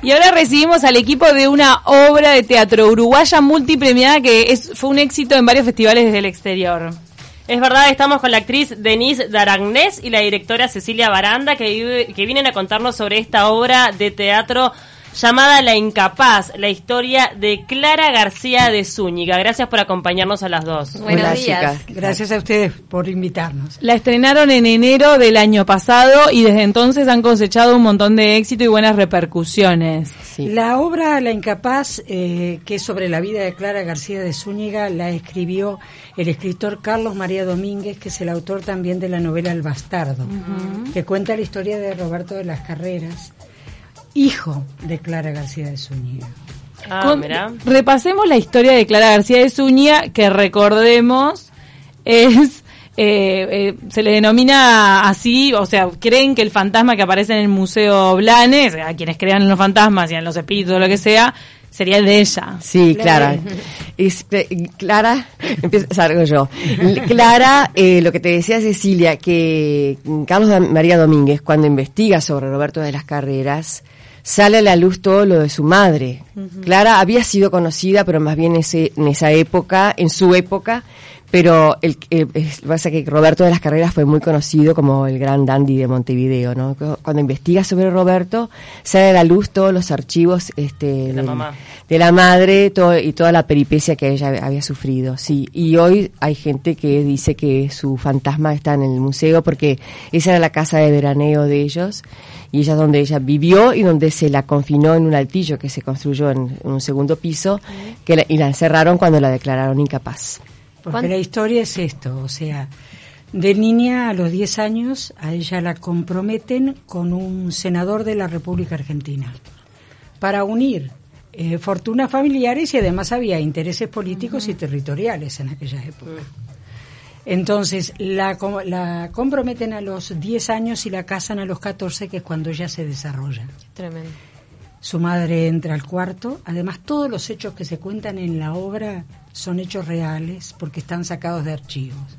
Y ahora recibimos al equipo de una obra de teatro uruguaya multipremiada que es, fue un éxito en varios festivales desde el exterior. Es verdad, estamos con la actriz Denise Daragnés y la directora Cecilia Baranda que, que vienen a contarnos sobre esta obra de teatro llamada La Incapaz, la historia de Clara García de Zúñiga. Gracias por acompañarnos a las dos. Buenos días. Gracias a ustedes por invitarnos. La estrenaron en enero del año pasado y desde entonces han cosechado un montón de éxito y buenas repercusiones. La obra La Incapaz, eh, que es sobre la vida de Clara García de Zúñiga, la escribió el escritor Carlos María Domínguez, que es el autor también de la novela El Bastardo, que cuenta la historia de Roberto de las Carreras hijo de Clara García de Zúñiga. Ah, repasemos la historia de Clara García de Zúñiga, que recordemos es eh, eh, se le denomina así, o sea, creen que el fantasma que aparece en el Museo Blanes, a quienes crean en los fantasmas y en los espíritus o lo que sea, sería el de ella. Sí, Clara. Es, eh, Clara, empiezo, yo. Clara, lo que te decía Cecilia, que Carlos María Domínguez, cuando investiga sobre Roberto de las Carreras, sale a la luz todo lo de su madre. Clara había sido conocida, pero más bien ese, en esa época, en su época, pero el, eh, pasa que Roberto de las Carreras fue muy conocido como el gran dandy de Montevideo, ¿no? Cuando investiga sobre Roberto, sale a la luz todos los archivos este, de, la, mamá. de la madre todo, y toda la peripecia que ella había sufrido, sí. Y hoy hay gente que dice que su fantasma está en el museo porque esa era la casa de veraneo de ellos y ella es donde ella vivió y donde se la confinó en un altillo que se construyó en, un segundo piso que y la encerraron cuando la declararon incapaz. Porque la historia es esto, o sea, de niña a los 10 años a ella la comprometen con un senador de la República Argentina para unir eh, fortunas familiares y además había intereses políticos y territoriales en aquella época. Entonces, la, la comprometen a los 10 años y la casan a los 14, que es cuando ella se desarrolla. Tremendo. Su madre entra al cuarto. Además, todos los hechos que se cuentan en la obra son hechos reales porque están sacados de archivos.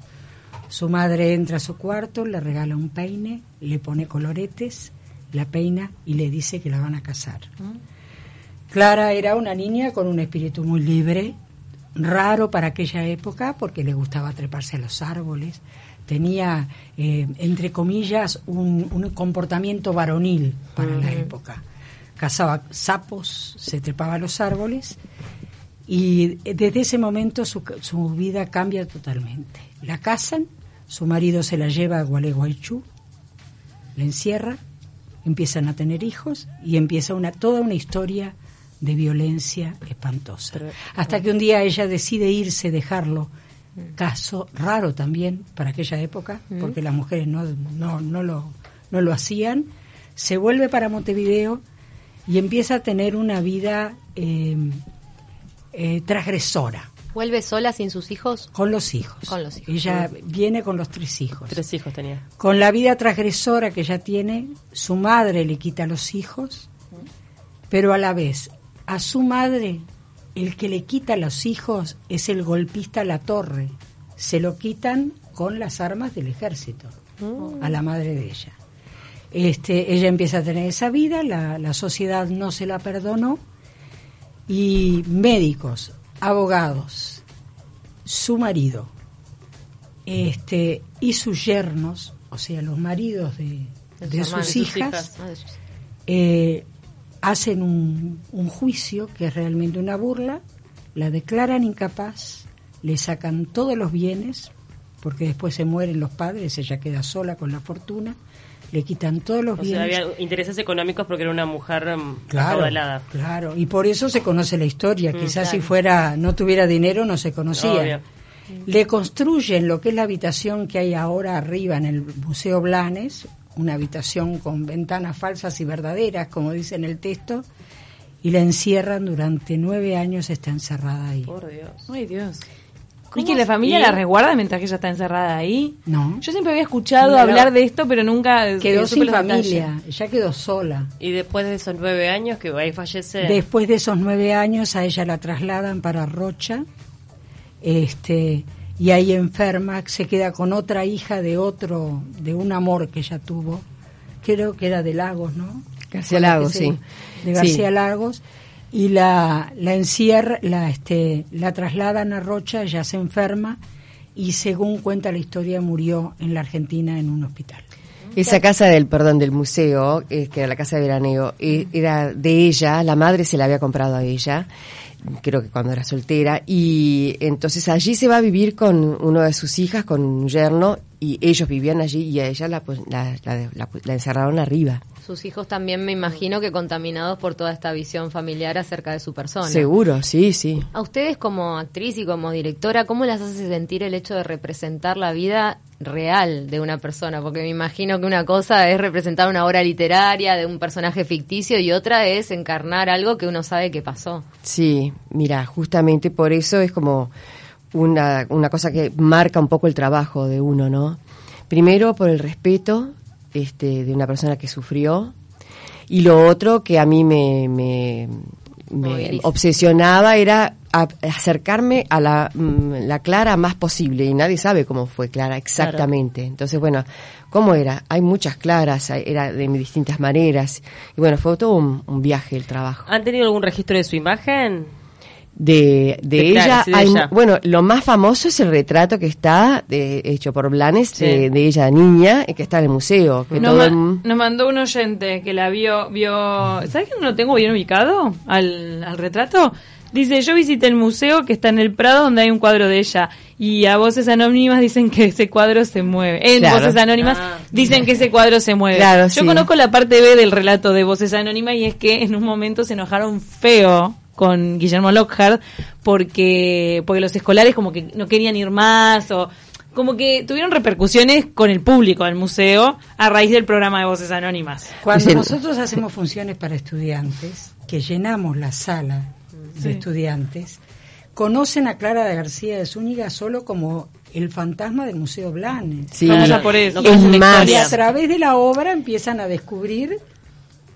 Su madre entra a su cuarto, le regala un peine, le pone coloretes, la peina y le dice que la van a casar. Mm. Clara era una niña con un espíritu muy libre, raro para aquella época porque le gustaba treparse a los árboles, tenía, eh, entre comillas, un, comportamiento varonil para la época. Cazaba sapos, se trepaba a los árboles y desde ese momento su, su vida cambia totalmente. La casan, su marido se la lleva a Gualeguaychú, la encierra, empiezan a tener hijos y empieza una, toda una historia de violencia espantosa. Hasta que un día ella decide irse, dejarlo. Caso raro también para aquella época, mm. porque las mujeres no, no, no, lo, no lo hacían. Se vuelve para Montevideo y empieza a tener una vida em, eh, transgresora. ¿Vuelve sola sin sus hijos? Con los hijos. Con los hijos. Ella viene con los tres hijos. Tres hijos tenía. Con la vida transgresora que ella tiene, su madre le quita los hijos, pero a la vez a su madre, el que le quita los hijos es el golpista La Torre. Se lo quitan con las armas del ejército a la madre de ella. Este, ella empieza a tener esa vida, la, la sociedad no se la perdonó y médicos, abogados, su marido este, y sus yernos, o sea, los maridos de, de, sus, hijas, ah, eh, hacen un, juicio que es realmente una burla, la declaran incapaz, le sacan todos los bienes, porque después se mueren los padres, ella queda sola con la fortuna, le quitan todos los bienes. Sea, había intereses económicos porque era una mujer mm, claro, Claro, y por eso se conoce la historia. Mm, Quizás si fuera no tuviera dinero no se conocía. Le construyen lo que es la habitación que hay ahora arriba en el Museo Blanes, una habitación con ventanas falsas y verdaderas, como dice en el texto, y la encierran durante nueve años, está encerrada ahí. Por Dios. Ay, Dios. ¿Y que la familia la resguarda mientras que ella está encerrada ahí? No. Yo siempre había escuchado hablar de esto, pero nunca... Quedó sin familia, ella quedó sola. ¿Y después de esos nueve años que va a fallecer? Después de esos nueve años a ella la trasladan para Rocha, este y ahí enferma, se queda con otra hija de otro, de un amor que ella tuvo, creo que era de Lagos, ¿no? García Lagos, sí. De García Sí. Lagos. Y la, la encierra, la, este, la trasladan a Rocha, ya se enferma y según cuenta la historia murió en la Argentina en un hospital. Esa casa del, perdón, del museo, eh, que era la casa de veraneo, eh, era de ella, la madre se la había comprado a ella, creo que cuando era soltera, y entonces allí se va a vivir con uno de sus hijas, con un yerno, y ellos vivían allí y a ella la, pues, la, la- la- la encerraron arriba. Sus hijos también me imagino que contaminados por toda esta visión familiar acerca de su persona. Seguro, sí, sí. A ustedes como actriz y como directora, ¿cómo las hace sentir el hecho de representar la vida real de una persona? Porque me imagino que una cosa es representar una obra literaria de un personaje ficticio y otra es encarnar algo que uno sabe que pasó. Sí, mira, justamente por eso es como una, una cosa que marca un poco el trabajo de uno, ¿no? Primero por el respeto este, de una persona que sufrió y lo otro que a mí me, me, me Moviliza. obsesionaba era a- acercarme a la, mm, la Clara más posible y nadie sabe cómo fue Clara exactamente. Entonces, bueno, ¿cómo era? Hay muchas Claras, hay- era de distintas maneras y bueno, fue todo un, un viaje el trabajo ¿Han tenido algún registro de su imagen? de, de, De ella. Clara, sí, de hay- ella. Bueno, lo más famoso es el retrato que está de- hecho por Blanes Sí. de, de ella niña, que está en el museo. Que Nos, todo ma- el- nos mandó un oyente que la vio, vio, ¿sabes que no lo tengo bien ubicado al, al retrato? Dice, yo visité el museo que está en el Prado donde hay un cuadro de ella y a voces anónimas dicen que ese cuadro se mueve. En Claro. voces anónimas Ah. dicen que ese cuadro se mueve. Claro, yo sí. conozco la parte B del relato de voces anónimas y es que en un momento se enojaron feo con Guillermo Lockhart porque porque los escolares como que no querían ir más o como que tuvieron repercusiones con el público del museo a raíz del programa de Voces Anónimas. Cuando Sí. nosotros hacemos funciones para estudiantes, que llenamos la sala de estudiantes, conocen a Clara de García de Zúñiga solo como el fantasma del Museo Blanes. Sí. Vamos a por eso. No Es más. Y a través de la obra empiezan a descubrir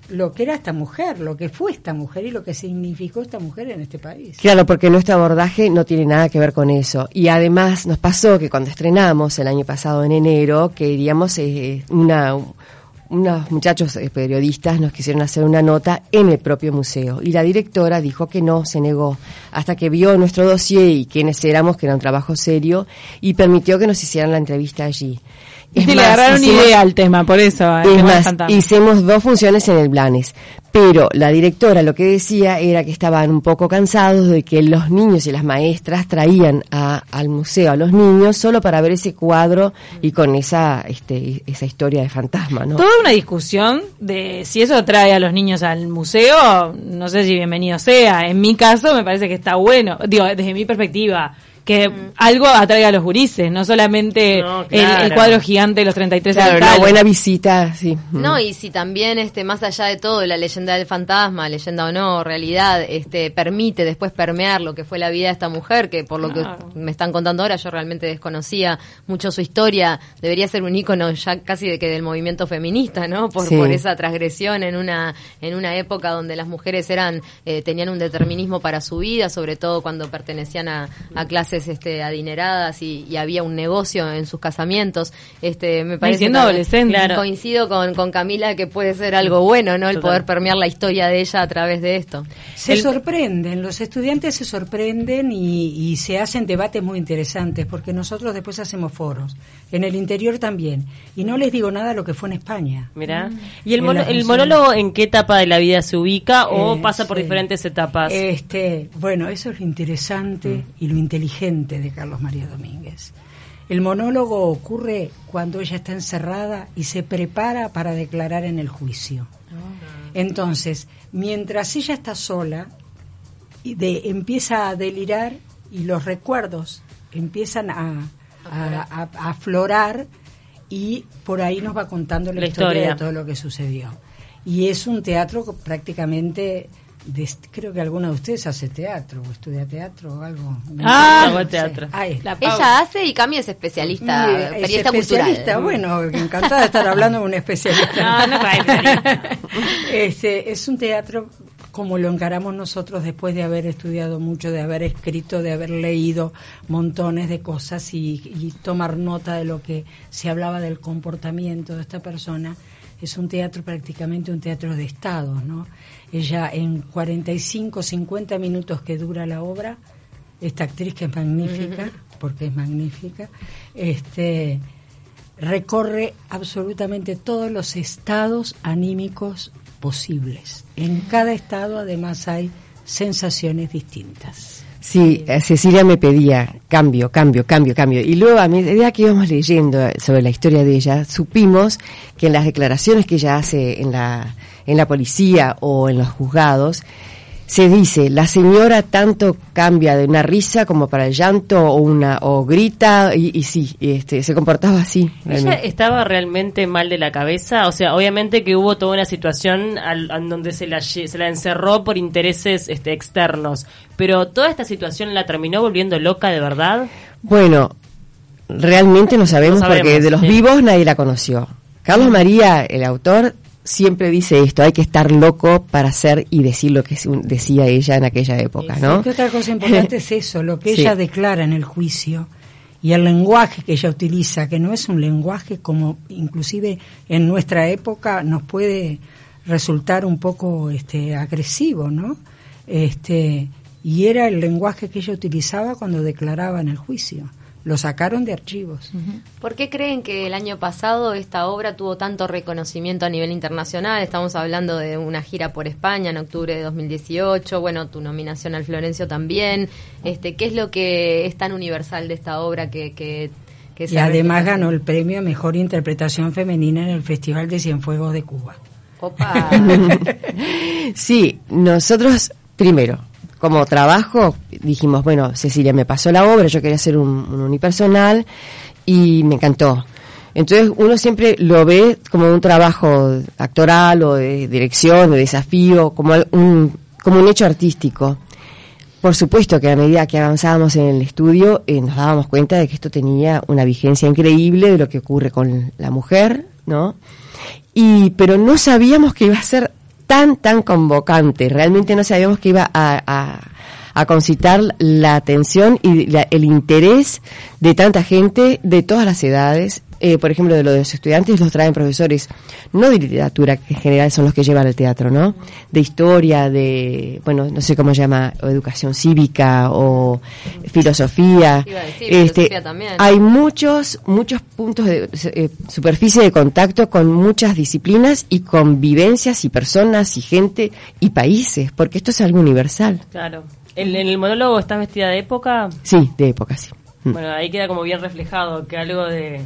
lo que era esta mujer, lo que fue esta mujer y lo que significó esta mujer en este país. Claro, porque nuestro abordaje no tiene nada que ver con eso. Y además nos pasó que cuando estrenamos el año pasado en enero, queríamos eh, una unos muchachos eh, periodistas nos quisieron hacer una nota en el propio museo y la directora dijo que no, se negó, hasta que vio nuestro dossier y quiénes éramos, que era un trabajo serio, y permitió que nos hicieran la entrevista allí. Y le agarraron idea al tema, por eso. es más, hicimos dos funciones en el Blanes, pero la directora lo que decía era que estaban un poco cansados de que los niños y las maestras traían a- al museo a los niños solo para ver ese cuadro y con esa este, esa historia de fantasma, ¿no? Toda una discusión de si eso atrae a los niños al museo, no sé si bienvenido sea. En mi caso me parece que está bueno, digo, desde mi perspectiva, que algo atraiga a los gurises, no solamente No, el- claro. el, cuadro gigante de los 33 Claro, una buena visita, sí. No, y si también, este, más allá de todo, la leyenda del fantasma, leyenda o no, realidad, este, permite después permear lo que fue la vida de esta mujer, que por lo Claro. que me están contando ahora, yo realmente desconocía mucho su historia, debería ser un ícono ya casi de que del movimiento feminista, ¿no? Por, Sí. por esa transgresión en una, en una época donde las mujeres eran, eh, tenían un determinismo para su vida, sobre todo cuando pertenecían a, a clases, este, adineradas y, y había un negocio en sus casamientos, este, me parece siendo que- adolescente. Claro. coincido con, con Camila que puede ser algo bueno, ¿no? El Total. poder permear la historia de ella a través de esto. Se El- sorprenden, los estudiantes se sorprenden y, y se hacen debates muy interesantes, porque nosotros después hacemos foros, en el interior también, y no les digo nada de lo que fue en España. Mirá. ¿Y el, monólogo en qué etapa de la vida se ubica o Eh, pasa por sí. diferentes etapas? Este, bueno, eso es lo interesante y lo inteligente de Carlos María Domínguez. El monólogo ocurre cuando ella está encerrada y se prepara para declarar en el juicio. Entonces, mientras ella está sola, y de, empieza a delirar y los recuerdos empiezan a, a- a- a aflorar y por ahí nos va contando la, La historia. historia. de todo lo que sucedió. Y es un teatro prácticamente, de- creo que alguna de ustedes hace teatro o estudia teatro o algo. Ah, No sé. teatro. Pau. Ella hace y Cami es especialista, Y, es periodista especialista, cultural. bueno, encantada de estar hablando con un especialista. No. Este, es un teatro como lo encaramos nosotros después de haber estudiado mucho, de haber escrito, de haber leído montones de cosas y, y tomar nota de lo que se hablaba del comportamiento de esta persona. Es un teatro prácticamente un teatro de estados, ¿no? Ella en 45, 50 minutos que dura la obra, esta actriz que es magnífica, porque es magnífica, este recorre absolutamente todos los estados anímicos posibles. En cada estado además hay sensaciones distintas. Sí, eh, Cecilia me pedía cambio, cambio, cambio, cambio. Y luego a medida que íbamos leyendo sobre la historia de ella, supimos que en las declaraciones que ella hace en la, en la policía o en los juzgados, se dice, la señora tanto cambia de una risa como para el llanto o una o grita y, y sí, este, se comportaba así. ¿Ella estaba realmente mal de la cabeza? O sea, obviamente que hubo toda una situación al, en donde se la, se la encerró por intereses este, externos, pero toda esta situación la terminó volviendo loca de verdad. Bueno, realmente no sabemos, No sabemos, porque de los sí. vivos nadie la conoció. Carlos María, el autor, siempre dice esto, hay que estar loco para hacer y decir lo que decía ella en aquella época, ¿no? Que otra cosa importante es eso, lo que Sí. ella declara en el juicio y el lenguaje que ella utiliza, que no es un lenguaje como inclusive en nuestra época nos puede resultar un poco este agresivo, ¿no? Este y era el lenguaje que ella utilizaba cuando declaraba en el juicio. Lo sacaron de archivos. ¿Por qué creen que el año pasado esta obra tuvo tanto reconocimiento a nivel internacional? Estamos hablando de una gira por España en octubre de 2018, bueno, tu nominación al Florencio también. Este, ¿Qué es lo que es tan universal de esta obra que, que, que Y además ganó el premio a Mejor Interpretación Femenina en el Festival de Cienfuegos de Cuba. Opa. Sí, nosotros primero, como trabajo, dijimos, bueno, Cecilia me pasó la obra, yo quería hacer un, un unipersonal y me encantó. Entonces uno siempre lo ve como un trabajo actoral o de dirección, de desafío, como un, como un hecho artístico. Por supuesto que a medida que avanzábamos en el estudio eh, nos dábamos cuenta de que esto tenía una vigencia increíble de lo que ocurre con la mujer, ¿no? Y pero no sabíamos que iba a ser tan tan convocante. Realmente no sabíamos que iba a, a, concitar la atención y la- el interés de tanta gente de todas las edades. Eh, por ejemplo, de lo de los estudiantes los traen profesores, no de literatura, que en general son los que llevan al teatro, ¿no? De historia, de, bueno, no sé cómo se llama, o educación cívica o filosofía. Iba a decir, Este, filosofía también. hay muchos, muchos puntos de eh, superficie de contacto con muchas disciplinas y con vivencias y personas y gente y países, porque esto es algo universal. Claro. ¿En, en el monólogo estás vestida de época? Sí, de época, sí. Mm. Bueno, ahí queda como bien reflejado que algo de,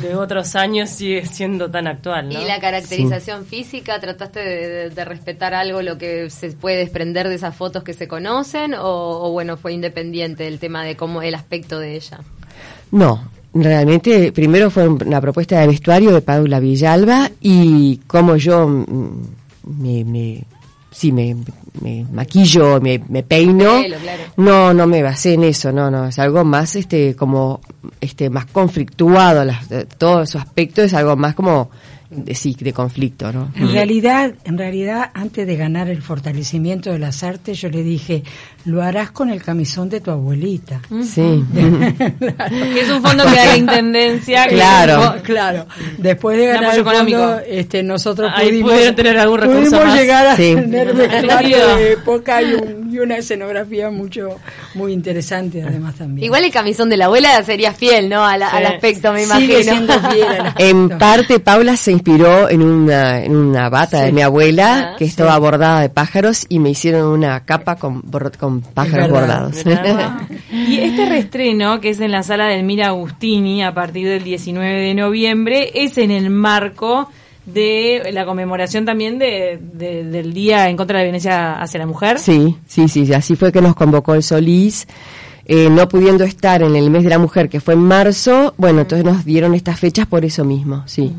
de otros años sigue siendo tan actual, ¿no? ¿Y la caracterización física? ¿Trataste de, de- de respetar algo lo que se puede desprender de esas fotos que se conocen? O, o, bueno, fue independiente el tema de cómo el aspecto de ella? No, realmente primero fue una propuesta de vestuario de Paula Villalba y como yo mm, me, me sí me, me maquillo, me, me peino. Pelo, claro. No, no me basé en eso, no, no, es algo más este como este más conflictuado, las- eh, todo su aspecto es algo más como de, sí, de conflicto, ¿no? En realidad, en realidad, antes de ganar el fortalecimiento de las artes, yo le dije, lo harás con el camisón de tu abuelita. Sí. Que es un fondo que da la intendencia. que- Claro. Oh, claro. Después de ganar el fondo, económico. este, nosotros Ahí pudimos, pudieron tener algún recurso pudimos más. llegar a Sí. tener Claro. de época y, un- y una escenografía mucho muy interesante además también. Igual el camisón de la abuela sería fiel, ¿no? Al, al Sí. aspecto, me imagino. Sigue siendo fiel al aspecto. En parte, Paula se inspiró en una, en una bata de mi abuela Ah, que estaba bordada de pájaros y me hicieron una capa con, pájaros verdad. bordados. Y este reestreno, que es en la sala del Mira Agustini a partir del 19 de noviembre, es en el marco de la conmemoración también de, de- del Día en contra de la Violencia hacia la Mujer. Sí, sí, sí, así fue que nos convocó el Solís. Eh, no pudiendo estar en el mes de la mujer, que fue en marzo, bueno, entonces nos dieron estas fechas por eso mismo, sí,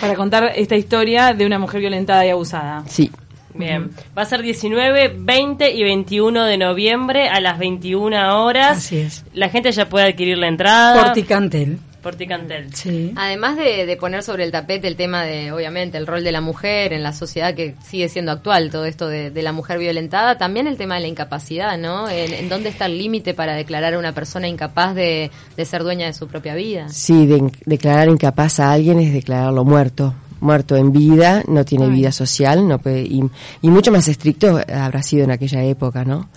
Para contar esta historia de una mujer violentada y abusada. sí. Bien, va a ser 19, 20 y 21 de noviembre a las 21 horas. Así es. La gente ya puede adquirir la entrada. Porticantel. Porticantel. Sí. Además de, de poner sobre el tapete el tema de, obviamente, el rol de la mujer en la sociedad que sigue siendo actual, todo esto de, de la mujer violentada, también el tema de la incapacidad, ¿no? En, en dónde está el límite para declarar a una persona incapaz de, de ser dueña de su propia vida. Sí, de- declarar incapaz a alguien es declararlo muerto. Muerto en vida, no tiene vida social, no puede, y, y mucho más estricto habrá sido en aquella época, ¿no?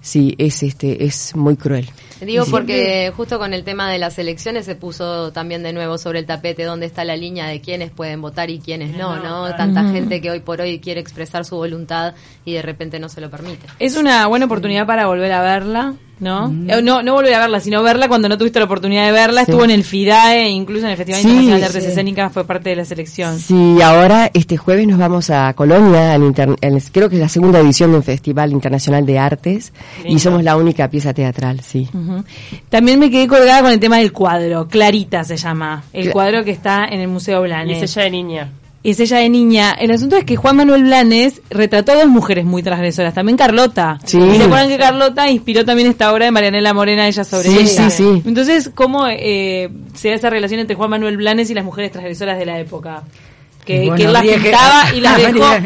Sí, es este, es muy cruel. Digo porque justo con el tema de las elecciones se puso también de nuevo sobre el tapete dónde está la línea de quiénes pueden votar y quiénes no, ¿no? Tanta gente que hoy por hoy quiere expresar su voluntad y de repente no se lo permite. Es una buena oportunidad para volver a verla, ¿no? Eh, No, no volver a verla, sino verla cuando no tuviste la oportunidad de verla. Estuvo en el FIDAE, incluso en el Festival Sí, Internacional de Artes sí. Escénicas, fue parte de la selección. Sí, ahora este jueves nos vamos a Colonia, al inter- al- creo que es la segunda edición de un Festival Internacional de Artes, y somos la única pieza teatral, sí. Ujú. También me quedé colgada con el tema del cuadro. Clarita se llama. El Cla- cuadro que está en el Museo Y Blanes. es ella de niña. Y es ella de niña. El asunto es que Juan Manuel Blanes retrató a dos mujeres muy transgresoras. También Carlota. Sí. ¿Y ¿Se acuerdan que Carlota inspiró también esta obra de Marianela Morena, ella sobre Sí, ella? sí, sí. Entonces, ¿cómo eh, se da esa relación entre Juan Manuel Blanes y las mujeres transgresoras de la época? Que, Bueno, que él las que- pintaba y las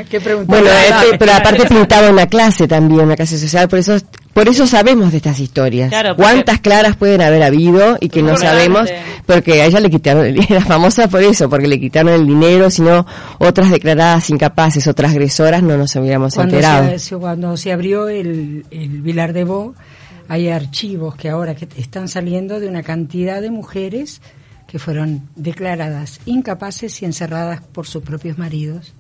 dejó... preguntar. Bueno, este, pero aparte pintaba en la clase también, en la clase social, por eso por eso sabemos de estas historias. Claro, porque- ¿Cuántas claras pueden haber habido y que no sabemos? Porque a ella le quitaron, el- era famosa por eso, porque le quitaron el dinero, sino otras declaradas incapaces o transgresoras no nos hubiéramos cuando enterado. se- cuando se abrió el, el Vilar de Bo, hay archivos que ahora que están saliendo de una cantidad de mujeres que fueron declaradas incapaces y encerradas por sus propios maridos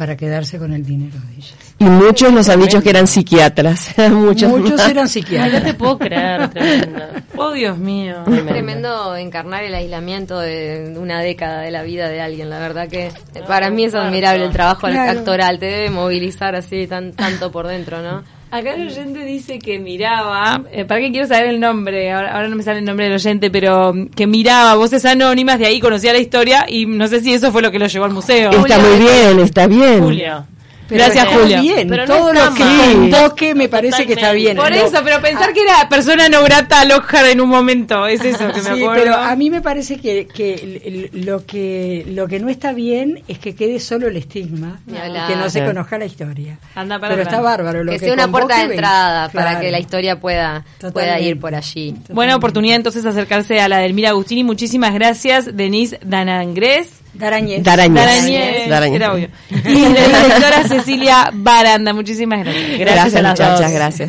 para quedarse con el dinero de ellas. Y muchos nos han dicho que eran psiquiatras. muchos. Muchos eran Ay, no psiquiatras. te puedo creer, tremendo. Oh, Dios mío. Es tremendo encarnar el aislamiento de una década de la vida de alguien. La verdad que eh, para mí es admirable el trabajo Claro. actoral. Te debe movilizar así tan tanto por dentro, ¿no? Acá el oyente dice que miraba, eh, para qué quiero saber el nombre, ahora, ahora no me sale el nombre del oyente, pero mm, que miraba voces anónimas, de ahí conocía la historia y no sé si eso fue lo que lo llevó al museo. Está muy bien, está bien. Julio. Pero Gracias, está Julia. bien, Pero no todo está lo que mal. contó que me parece que está bien. Por eso, pero pensar que era persona no grata al Oscar en un momento, es eso que me Sí, acuerdo. pero a mí me parece que, que lo que lo que no está bien es que quede solo el estigma y que no se conozca la historia. Anda para pero atrás. está bárbaro lo Que que, sea una puerta de entrada para que la historia pueda, pueda ir por allí. Buena oportunidad entonces acercarse a la del Mira Agustini. Muchísimas gracias, Denise Danangrés. Darañez. Darañez. Darañez, Darañez. era obvio. Y la directora Cecilia Baranda. Muchísimas gracias. Gracias, a las muchachas, dos. gracias.